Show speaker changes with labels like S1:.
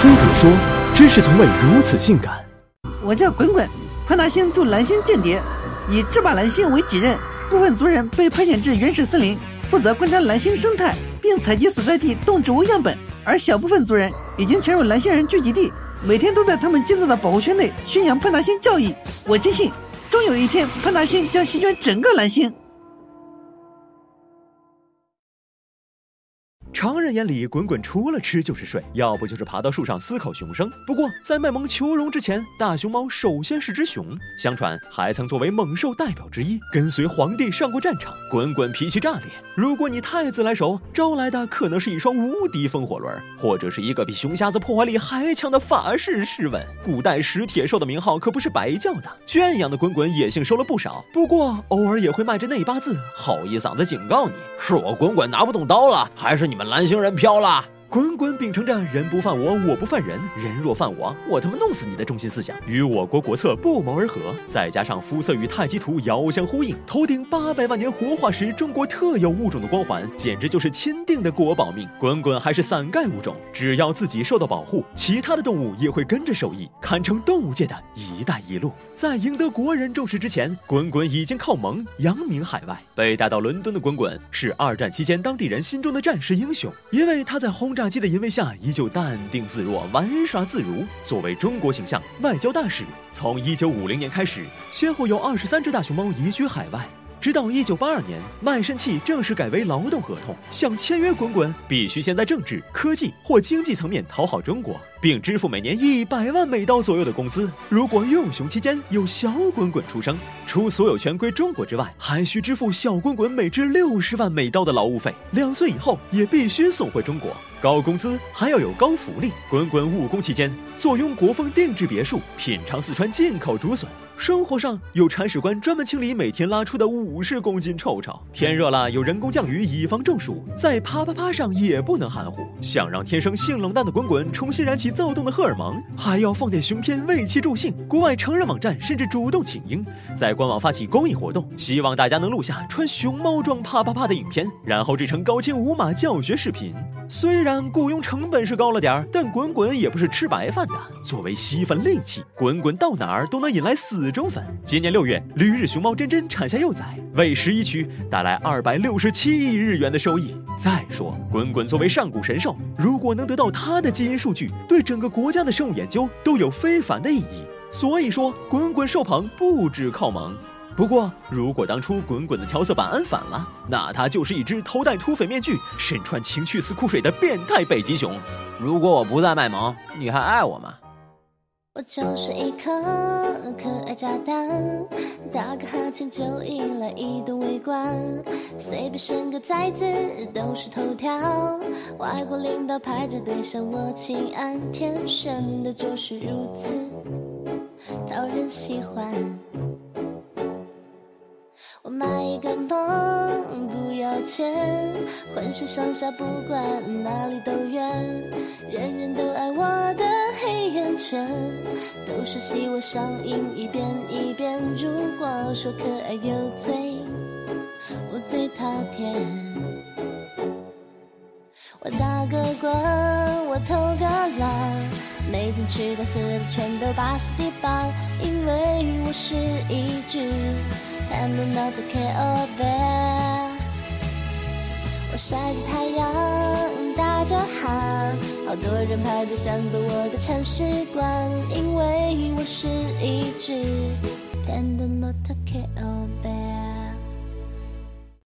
S1: 飞碟说：知识从未如此性感。
S2: 我叫滚滚，潘大星驻蓝星间谍，以制霸蓝星为己任。部分族人被派遣至原始森林，负责观察蓝星生态，并采集所在地动植物样本；而小部分族人已经潜入蓝星人聚集地，每天都在他们建造的保护圈内宣扬潘大星教义。我坚信，终有一天，潘大星将席卷整个蓝星。
S1: 常人眼里，滚滚除了吃就是睡，要不就是爬到树上思考熊生。不过，在卖萌求荣之前，大熊猫首先是只熊。相传，还曾作为猛兽代表之一，跟随皇帝上过战场。滚滚脾气炸裂，如果你太自来熟，招来的可能是一双无敌风火轮，或者是一个比熊瞎子破坏力还强的法式试问。古代食铁兽的名号可不是白叫的，圈养的滚滚野性收了不少，不过偶尔也会迈着内八字，吼一嗓子警告你：
S3: 是我滚滚拿不动刀了，还是你们？蓝星人飘了。
S1: 滚滚秉承着“人不犯我，我不犯人；人若犯我，我他妈弄死你”的中心思想，与我国国策不谋而合。再加上肤色与太极图遥相呼应，头顶八百万年活化石中国特有物种的光环，简直就是钦定的国宝命。滚滚还是伞盖物种，只要自己受到保护，其他的动物也会跟着受益，堪称动物界的一带一路。在赢得国人重视之前，滚滚已经靠萌扬名海外。被带到伦敦的滚滚是二战期间当地人心中的战士英雄，因为他在轰炸。炸机的淫威下，依旧淡定自若，玩耍自如。作为中国形象外交大使，从一九五零年开始，先后有二十三只大熊猫移居海外。直到一九八二年，卖身契正式改为劳动合同，想签约滚滚，必须先在政治、科技或经济层面讨好中国，并支付每年一百万美刀左右的工资。如果用熊期间有小滚滚出生，除所有权归中国之外，还需支付小滚滚每只六十万美刀的劳务费。两岁以后也必须送回中国。高工资还要有高福利。滚滚务工期间，坐拥国风定制别墅，品尝四川进口竹笋。生活上有铲屎官专门清理每天拉出的五十公斤臭臭，天热了有人工降雨以防中暑，在啪啪啪上也不能含糊。想让天生性冷淡的滚滚重新燃起躁动的荷尔蒙，还要放点熊片为其助兴。国外成人网站甚至主动请缨，在官网发起公益活动，希望大家能录下穿熊猫装啪啪啪的影片，然后制成高清无码教学视频。虽然雇佣成本是高了点儿，但滚滚也不是吃白饭的。作为吸粉利器，滚滚到哪儿都能引来死忠粉。今年六月，旅日熊猫珍珍产下幼崽，为十一区带来二百六十七亿日元的收益。再说，滚滚作为上古神兽，如果能得到它的基因数据，对整个国家的生物研究都有非凡的意义。所以说，滚滚受捧不止靠萌。不过，如果当初滚滚的调色板安反了，那它就是一只头戴土匪面具、身穿情趣死库水的变态北极熊。
S3: 如果我不再卖萌，你还爱我吗？
S4: 我就是一颗可爱炸弹，打个哈欠就引来一顿围观，随便生个崽子都是头条，外国领导排着队向我请安，天生的就是如此。讨人喜欢。我买一个梦，不要钱，浑身上下不管哪里都圆，人黑眼圈，都是戏我上映一遍一遍。如果说可爱有罪，我最讨厌。我打个滚，我偷个懒，每天吃的喝的全都把死地棒，因为我是一只。And not care of that。我晒着太阳，打着哈，好多人排队想做我的铲屎官因为我是一只 panda nota kobe